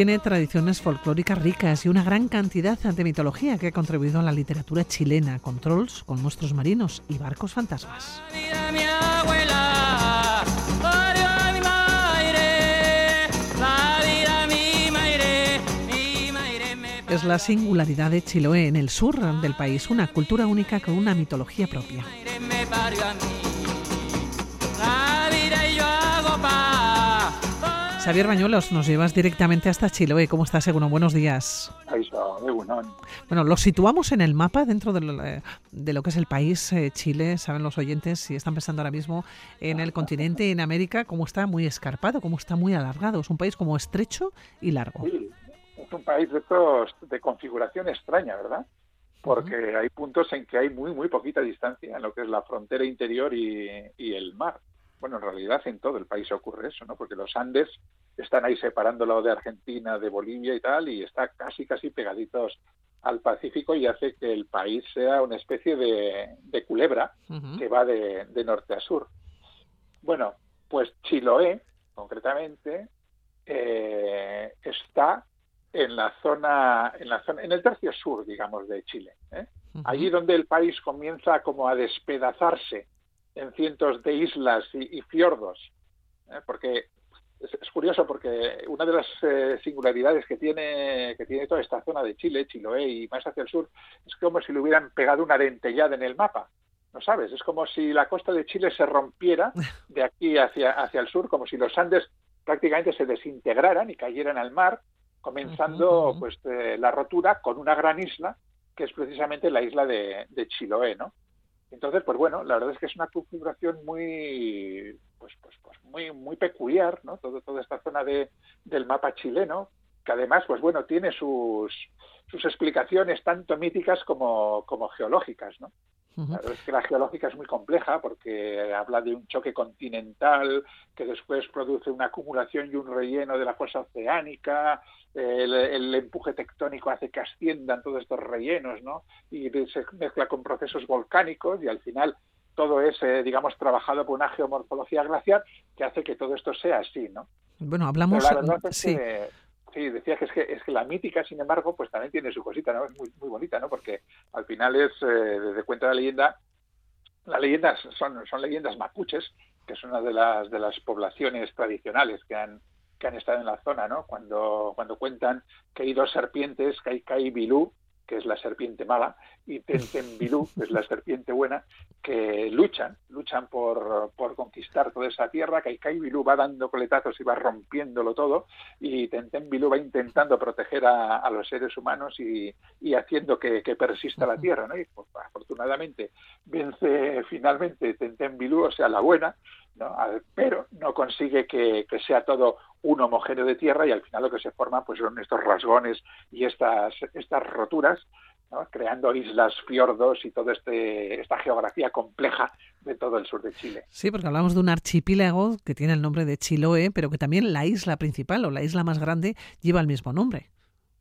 Tiene tradiciones folclóricas ricas y una gran cantidad de mitología que ha contribuido a la literatura chilena, con trolls, con monstruos marinos y barcos fantasmas. Es la singularidad de Chiloé en el sur del país, una cultura única con una mitología propia. Xavier Bañuelos, nos llevas directamente hasta Chiloé. ¿Cómo estás, Seguno? Buenos días. Bueno, lo situamos en el mapa dentro de lo, que es el país eh, Chile. Saben los oyentes, si están pensando ahora mismo en el continente, en América, cómo está muy escarpado, cómo está muy alargado. Es un país como estrecho y largo un país de estos de configuración extraña, ¿verdad? Porque hay puntos en que hay muy, muy poquita distancia en lo que es la frontera interior y, el mar. Bueno, en realidad en todo el país ocurre eso, ¿no? Porque los Andes están ahí separándolo de Argentina, de Bolivia y tal, y está casi, casi pegaditos al Pacífico y hace que el país sea una especie de, culebra que va de, norte a sur. Bueno, pues Chiloé, concretamente, eh, está en la zona, en la zona, en el tercio sur, digamos, de Chile. ¿eh? Allí donde el país comienza como a despedazarse en cientos de islas y, fiordos, ¿eh? porque es, curioso porque una de las eh, singularidades que tiene que tiene toda esta zona de Chile, Chiloé y más hacia el sur, es como si le hubieran pegado una dentellada en el mapa. ¿No sabes? Es como si la costa de Chile se rompiera de aquí hacia, hacia el sur, como si los Andes prácticamente se desintegraran y cayeran al mar comenzando pues eh, la rotura con una gran isla que es precisamente la isla de, Chiloé, ¿no? Entonces, pues bueno, la verdad es que es una configuración muy, pues, pues, pues muy, muy peculiar, ¿no? Todo, toda esta zona de, del mapa chileno, que además, pues bueno, tiene sus, sus explicaciones tanto míticas como, como geológicas, ¿no? La es que la geológica es muy compleja porque habla de un choque continental que después produce una acumulación y un relleno de la fuerza oceánica, el, empuje tectónico hace que asciendan todos estos rellenos, ¿no? Y se mezcla con procesos volcánicos y al final todo es, eh, digamos, trabajado por una geomorfología glacial que hace que todo esto sea así, ¿no? Bueno, hablamos... sí. Sí, decía que es, que es que la mítica, sin embargo, pues también tiene su cosita, ¿no? Es muy, muy bonita, ¿no? Porque al final es, eh, desde cuenta de la leyenda, las leyendas son, son leyendas mapuches, que es una de las, de las poblaciones tradicionales que han, que han estado en la zona, ¿no? Cuando, cuando cuentan que hay dos serpientes, Kai Bilú, que es la serpiente mala, y Tentembilú, que es la serpiente buena, que luchan, luchan por, por conquistar toda esa tierra, Bilú va dando coletazos y va rompiéndolo todo, y Tentembilú va intentando proteger a, los seres humanos y, y haciendo que, persista la tierra, ¿no? Y pues, afortunadamente vence finalmente Tentembilú, o sea, la buena, ¿no? pero no consigue que, que sea todo un homogéneo de tierra y al final lo que se forma pues son estos rasgones y estas, estas roturas, creando islas, fiordos y toda este, esta geografía compleja de todo el sur de Chile. Sí, porque hablamos de un archipiélago que tiene el nombre de Chiloé, pero que también la isla principal o la isla más grande lleva el mismo nombre.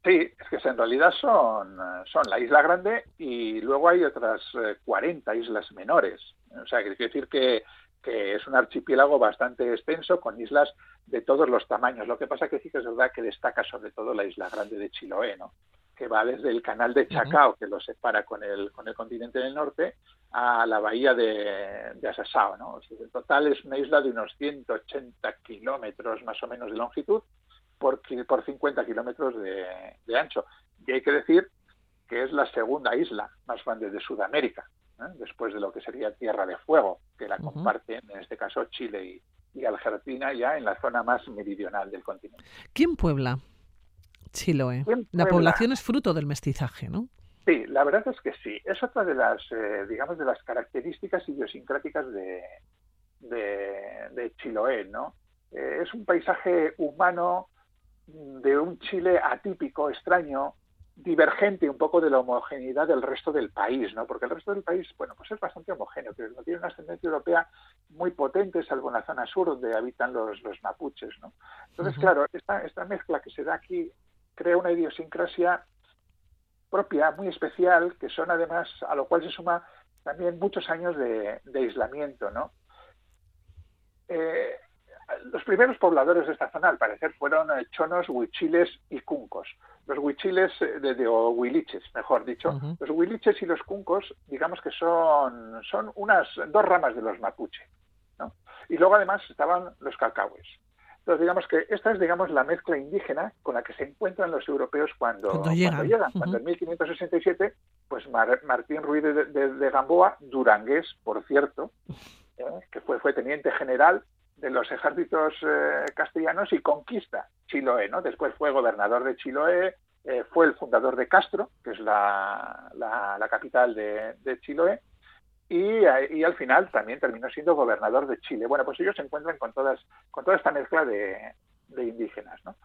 Sí, es que en realidad son, son la isla grande y luego hay otras 40 eh, islas menores. O sea, quiere decir que que es un archipiélago bastante extenso con islas de todos los tamaños. Lo que pasa que sí que es verdad que destaca sobre todo la isla grande de Chiloé, ¿no? que va desde el canal de Chacao, que lo separa con el, con el continente del norte, a la bahía de, de Asasao. ¿no? en total es una isla de unos 180 kilómetros más o menos de longitud por, por 50 kilómetros de, de ancho. Y hay que decir que es la segunda isla más grande de Sudamérica. ¿Eh? después de lo que sería Tierra de Fuego, que la comparten, en este caso, Chile y, Argentina, ya en la zona más meridional del continente. ¿Quién puebla Chiloé? La población es fruto del mestizaje, ¿no? Sí, la verdad es que sí. Es otra de las, eh, digamos, de las características idiosincráticas de, de, Chiloé, ¿no? Eh, es un paisaje humano de un Chile atípico, extraño, divergente un poco de la homogeneidad del resto del país, ¿no? Porque el resto del país, bueno, pues es bastante homogéneo, pero no tiene una ascendencia europea muy potente, salvo en la zona sur donde habitan los, los mapuches, ¿no? Entonces, claro, esta, esta mezcla que se da aquí crea una idiosincrasia propia, muy especial, que son además, a lo cual se suma también muchos años de, aislamiento, ¿no? Eh, los primeros pobladores de esta zona, al parecer, fueron eh, chonos, huichiles y cuncos. Los huichiles, de, o huiliches, mejor dicho, los huiliches y los cuncos, digamos que son, son unas dos ramas de los mapuche. ¿no? Y luego, además, estaban los calcahues. Entonces, digamos que esta es, digamos, la mezcla indígena con la que se encuentran los europeos cuando, cuando llegan. Cuando, en 1567, pues Martín Ruiz de, Gamboa, durangués, por cierto, ¿eh? que fue, fue teniente general de los ejércitos eh, castellanos y conquista Chiloé, ¿no? Después fue gobernador de Chiloé, eh, fue el fundador de Castro, que es la, la, capital de, de Chiloé, y, y, al final también terminó siendo gobernador de Chile. Bueno, pues ellos se encuentran con todas con toda esta mezcla de, de indígenas, ¿no?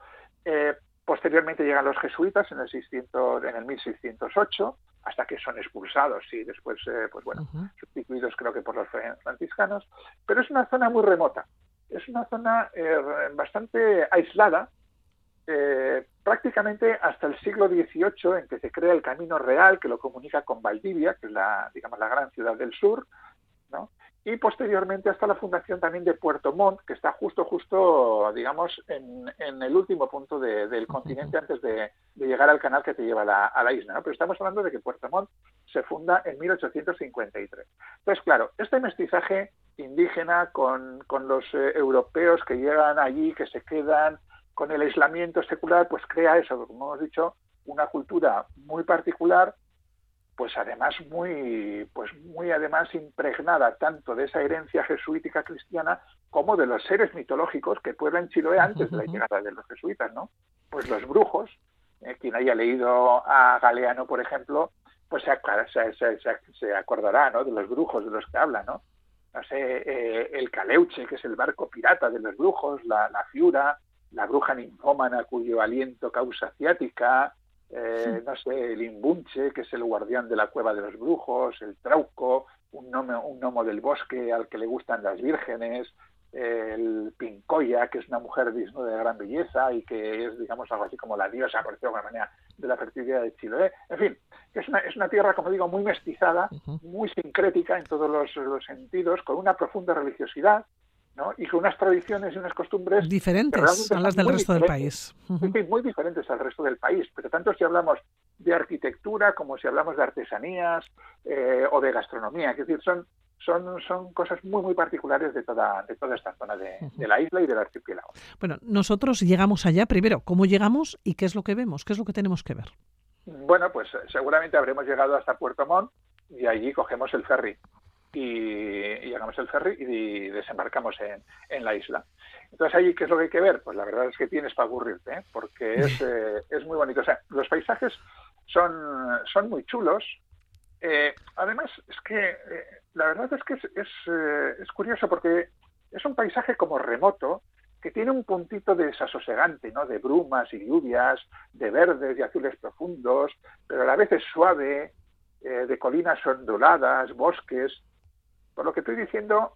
Eh, posteriormente llegan los jesuitas en el 600, en el 1608, hasta que son expulsados y después, pues bueno, sustituidos creo que por los franciscanos. Pero es una zona muy remota es una zona eh, bastante aislada, eh, prácticamente hasta el siglo XVIII, en que se crea el Camino Real, que lo comunica con Valdivia, que es la, digamos, la gran ciudad del sur, ¿no? y posteriormente hasta la fundación también de Puerto Montt, que está justo, justo, digamos, en, el último punto del continente antes de, llegar al canal que te lleva a la, isla. ¿no? Pero estamos hablando de que Puerto Montt se funda en 1853. Entonces, claro, este mestizaje indígena con, con los eh, europeos que llegan allí, que se quedan, con el aislamiento secular, pues crea eso, como hemos dicho, una cultura muy particular pues además muy, pues muy además impregnada tanto de esa herencia jesuítica cristiana como de los seres mitológicos que pueblan Chiloé antes de la llegada de los jesuitas, ¿no? Pues los brujos, eh, quien haya leído a Galeano, por ejemplo, pues se, se, acordará, ¿no? De los brujos de los que habla, ¿no? No sé, eh, el Caleuche, que es el barco pirata de los brujos, la, la Fiura, la bruja ninfómana cuyo aliento causa ciática, eh, no sé, el Imbunche, que es el guardián de la cueva de los brujos, el Trauco, un gnomo, un gnomo del bosque al que le gustan las vírgenes, el Pincoya, que es una mujer desnuda de gran belleza y que es, digamos, algo así como la diosa, por decirlo de alguna manera, de la fertilidad de Chiloé. En fin, es una, es una tierra, como digo, muy mestizada, muy sincrética en todos los sentidos, con una profunda religiosidad, y con unas tradiciones y unas costumbres diferentes a las del resto del país. Muy diferentes al resto del país, pero tanto si hablamos de arquitectura como si hablamos de artesanías eh, o de gastronomía, es decir, son, son, son cosas muy, muy particulares de toda, de toda esta zona de, la isla y del archipiélago. Bueno, nosotros llegamos allá, primero, ¿cómo llegamos y qué es lo que vemos? ¿Qué es lo que tenemos que ver? Bueno, pues eh, seguramente habremos llegado hasta Puerto Montt y allí cogemos el ferry y, llegamos el ferry y desembarcamos en, en, la isla. Entonces, ahí, ¿qué es lo que hay que ver? Pues la verdad es que tienes para aburrirte, ¿eh? porque es, eh, es muy bonito. O sea, los paisajes son, son muy chulos. Eh, además, es que la verdad es que es, es, es, curioso porque es un paisaje como remoto que tiene un puntito de desasosegante, ¿no? De brumas y lluvias, de verdes y azules profundos, pero a la vez es suave, de colinas onduladas, bosques, por lo que estoy diciendo,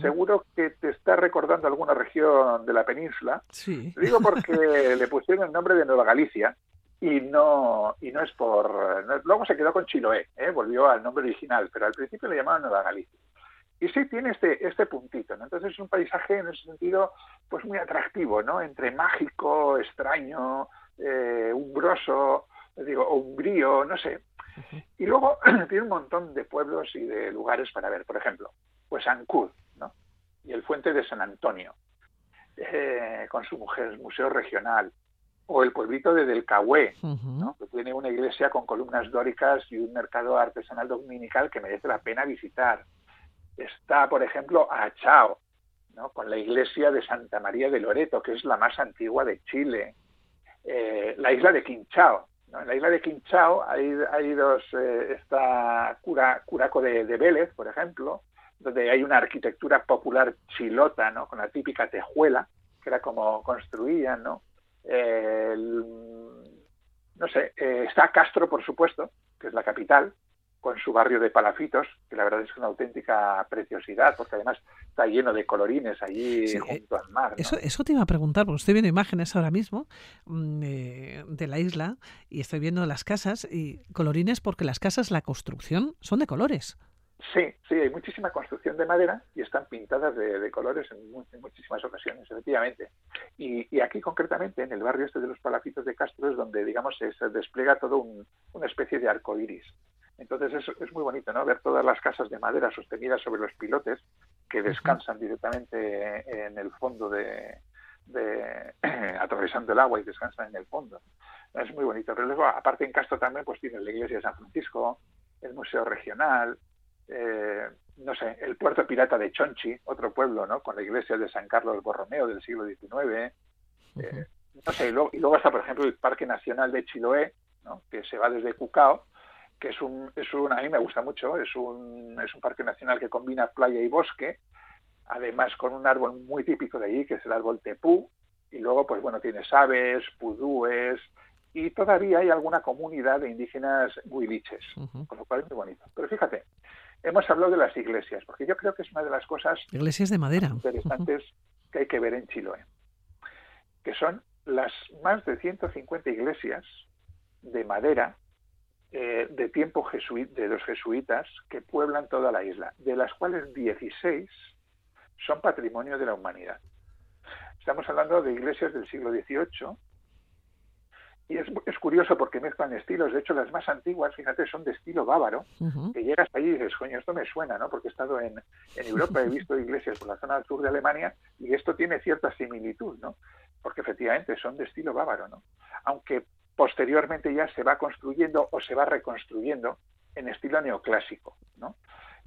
seguro que te está recordando alguna región de la península. Sí. digo porque le pusieron el nombre de Nueva Galicia y no y no es por luego se quedó con Chiloé, ¿eh? volvió al nombre original, pero al principio le llamaban Nueva Galicia. Y sí tiene este este puntito, ¿no? Entonces es un paisaje en ese sentido pues muy atractivo, ¿no? Entre mágico, extraño, eh, umbroso, digo, umbrío, no sé. Y luego tiene un montón de pueblos y de lugares para ver. Por ejemplo, pues Ancud, ¿no? Y el Fuente de San Antonio, eh, con su mujer, Museo Regional. O el pueblito de Del ¿no? que tiene una iglesia con columnas dóricas y un mercado artesanal dominical que merece la pena visitar. Está, por ejemplo, Achao, ¿no? con la iglesia de Santa María de Loreto, que es la más antigua de Chile. Eh, la isla de Quinchao, en la isla de Quinchao hay, hay dos, eh, está Cura, Curaco de, Vélez, por ejemplo, donde hay una arquitectura popular chilota, ¿no? Con la típica tejuela, que era como construían, ¿no? No sé, eh, está Castro, por supuesto, que es la capital, con su barrio de palafitos, que la verdad es una auténtica preciosidad, porque además está lleno de colorines allí eh, junto al mar. Eso, eso te iba a preguntar, porque estoy viendo imágenes ahora mismo mm, de la isla y estoy viendo las casas y colorines porque las casas, la construcción, son de colores. Sí, sí, hay muchísima construcción de madera y están pintadas de, colores en, muchísimas ocasiones, efectivamente. Y, aquí concretamente, en el barrio este de los Palacitos de Castro, es donde, digamos, se, despliega todo una especie de arco iris. Entonces es, es, muy bonito, ¿no? Ver todas las casas de madera sostenidas sobre los pilotes que descansan directamente en el fondo de, de atravesando el agua y descansan en el fondo. Es muy bonito. Pero luego, aparte en Castro también, pues tienes la iglesia de San Francisco, el Museo Regional, eh, no sé, el puerto pirata de Chonchi, otro pueblo, ¿no? Con la iglesia de San Carlos Borromeo del siglo XIX. Eh, no sé, y luego, y luego, está, por ejemplo, el Parque Nacional de Chiloé, ¿no? que se va desde Cucao, que es un, es un, a mí me gusta mucho, es un, es un parque nacional que combina playa y bosque, además con un árbol muy típico de allí, que es el árbol tepú, y luego, pues bueno, tienes aves, pudúes, y todavía hay alguna comunidad de indígenas huiliches, con lo cual es muy bonito. Pero fíjate, hemos hablado de las iglesias, porque yo creo que es una de las cosas iglesias de madera interesantes que hay que ver en Chiloé, que son las más de 150 iglesias de madera eh, de tiempo de los jesuitas que pueblan toda la isla, de las cuales 16 son patrimonio de la humanidad. Estamos hablando de iglesias del siglo XVIII, y es, es, curioso porque mezclan estilos. De hecho, las más antiguas, fíjate, son de estilo bávaro, que llegas allí y dices, coño, esto me suena, ¿no? Porque he estado en, en Europa, he visto iglesias por la zona del sur de Alemania y esto tiene cierta similitud, ¿no? Porque efectivamente son de estilo bávaro, ¿no? Aunque posteriormente ya se va construyendo o se va reconstruyendo en estilo neoclásico, ¿no?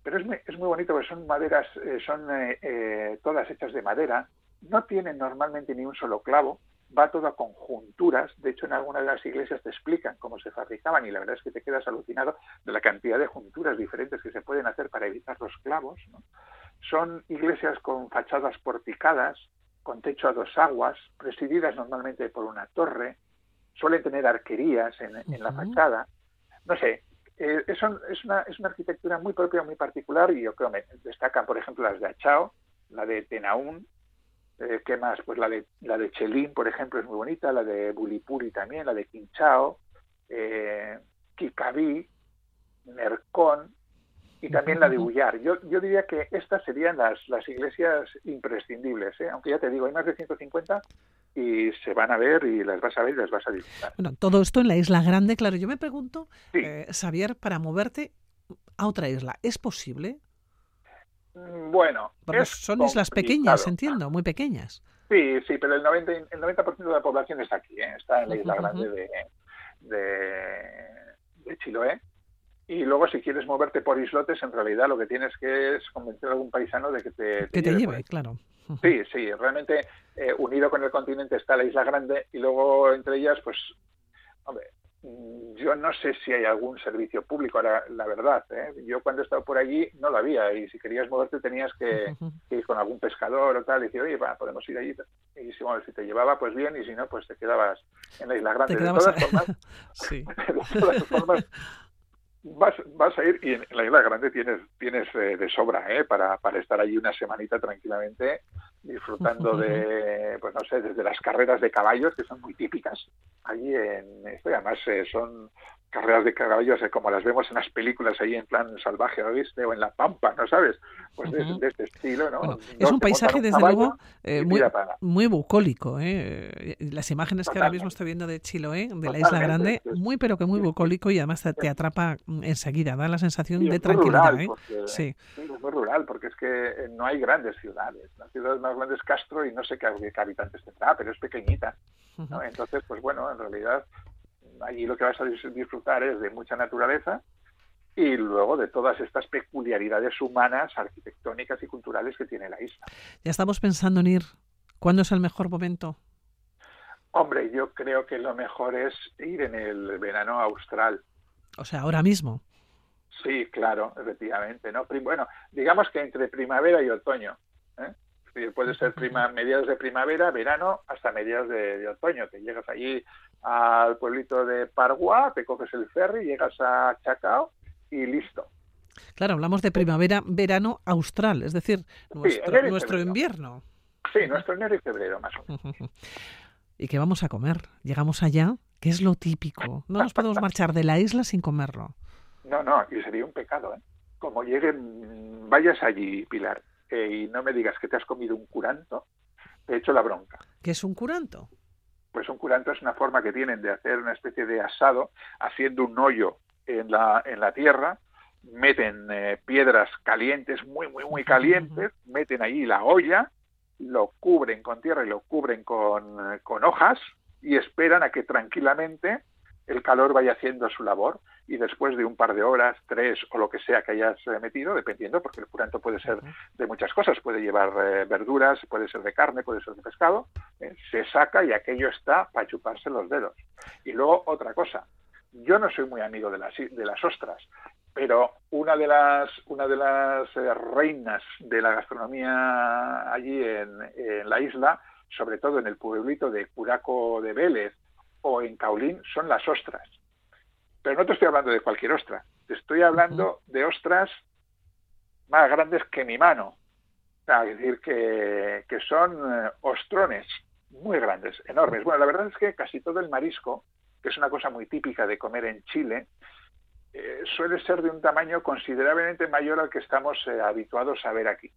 Pero es muy, es muy bonito porque son maderas, eh, son eh, eh, todas hechas de madera, no tienen normalmente ni un solo clavo, va todo a conjunturas. De hecho, en algunas de las iglesias te explican cómo se fabricaban y la verdad es que te quedas alucinado de la cantidad de junturas diferentes que se pueden hacer para evitar los clavos. Son iglesias con fachadas porticadas, con techo a dos aguas, presididas normalmente por una torre, suelen tener arquerías en, la fachada. No sé, eh, es, una, es una arquitectura muy propia, muy particular y yo creo que destacan, por ejemplo, las de Achao, la de Tenaún, eh, ¿Qué más? Pues la de, la de Chelín, por ejemplo, es muy bonita, la de Bulipuri también, la de Quinchao, eh, Kikaví, Mercón y también la de Ullar. Yo, yo diría que estas serían las, las iglesias imprescindibles, ¿eh? aunque ya te digo, hay más de 150 y se van a ver y las vas a ver y las vas a disfrutar. Bueno, todo esto en la isla grande, claro. Yo me pregunto, eh, Xavier, para moverte a otra isla, ¿es posible? Mm, bueno, porque son islas pequeñas, entiendo, muy pequeñas. Sí, sí, pero el 90, el 90 de la población está aquí, ¿eh? está en la isla grande de, de, Chiloé. Y luego, si quieres moverte por islotes, en realidad lo que tienes que es convencer a algún paisano de que te, que te lleve, claro. Sí, sí, realmente eh, unido con el continente está la isla grande y luego entre ellas, pues, hombre, yo no sé si hay algún servicio público, ahora la verdad. ¿eh? Yo cuando he estado por allí no lo había y si querías moverte tenías que, ir con algún pescador o tal y decir, oye, va, podemos ir allí. Y si, bueno, si te llevaba, pues bien y si no, pues te quedabas en la isla grande. De todas formas, sí. de todas formas vas, vas a ir y en la isla grande tienes, tienes eh, de sobra ¿eh? para, para estar allí una semanita tranquilamente disfrutando de, pues no sé, desde las carreras de caballos, que son muy típicas allí en esto, y además eh, son carreras de caballos eh, como las vemos en las películas ahí en plan salvaje, ¿viste? O en la pampa, ¿no sabes? Pues de, este estilo, ¿no? es un paisaje, desde luego, eh, muy, muy bucólico, ¿eh? Las imágenes que ahora mismo estoy viendo de Chiloé, de la Isla Grande, muy pero que muy bucólico y además te, atrapa enseguida, da la sensación de tranquilidad, ¿eh? sí. es muy rural, porque es que no hay grandes ciudades. La ciudad más es Castro y no sé qué, habitantes tendrá, pero es pequeñita. Entonces, pues bueno, en realidad allí lo que vas a disfrutar es de mucha naturaleza y luego de todas estas peculiaridades humanas, arquitectónicas y culturales que tiene la isla. Ya estamos pensando en ir. ¿Cuándo es el mejor momento? Hombre, yo creo que lo mejor es ir en el verano austral. O sea, ahora mismo. Sí, claro, efectivamente. ¿no? Bueno, digamos que entre primavera y otoño. ¿eh? Puede ser prima, mediados de primavera, verano, hasta mediados de, otoño, que llegas allí al pueblito de Parguá, te coges el ferry, llegas a Chacao y listo. Claro, hablamos de primavera, verano austral, es decir, nuestro, invierno. Sí, nuestro enero y febrero más o menos. ¿Y qué vamos a comer? Llegamos allá, ¿qué es lo típico? No nos podemos marchar de la isla sin comerlo. No, no, y sería un pecado, ¿eh? como lleguen, vayas allí, Pilar, eh, y no me digas que te has comido un curanto, te echo la bronca. ¿Qué es un curanto? Pues un curanto es una forma que tienen de hacer una especie de asado, haciendo un hoyo en la, en la tierra, meten eh, piedras calientes, muy, muy, muy calientes, meten ahí la olla, lo cubren con tierra y lo cubren con, con hojas y esperan a que tranquilamente el calor vaya haciendo su labor y después de un par de horas, tres o lo que sea que hayas eh, metido, dependiendo, porque el curanto puede ser de muchas cosas, puede llevar eh, verduras, puede ser de carne, puede ser de pescado, eh, se saca y aquello está para chuparse los dedos. Y luego otra cosa, yo no soy muy amigo de las, de las ostras, pero una de las, una de las reinas de la gastronomía allí en, en la isla, sobre todo en el pueblito de Curaco de Vélez, o en Caulín son las ostras. Pero no te estoy hablando de cualquier ostra, te estoy hablando de ostras más grandes que mi mano. es decir, que, son eh, ostrones muy grandes, enormes. Bueno, la verdad es que casi todo el marisco, que es una cosa muy típica de comer en Chile, eh, suele ser de un tamaño considerablemente mayor al que estamos eh, habituados a ver aquí.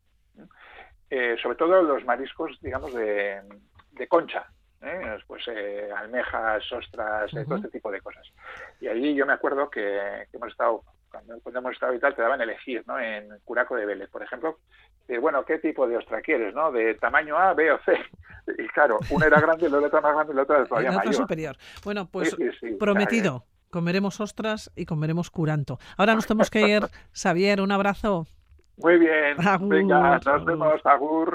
sobre todo los mariscos, digamos, de concha, ¿eh? pues eh, almejas, ostras, eh, todo este tipo de cosas. Y allí yo me acuerdo que, hemos estado, cuando, hemos estado y tal, te daban elegir, ¿no? En Curaco de Vélez, por ejemplo, de, bueno, ¿qué tipo de ostra quieres, no? De tamaño A, B o C. Y claro, una era grande, la otra más grande y la otra todavía mayor. superior. Bueno, pues prometido. Comeremos ostras y comeremos curanto. Ahora nos tenemos que ir. Xavier, un abrazo. Muy bien. Venga, nos vemos. Agur.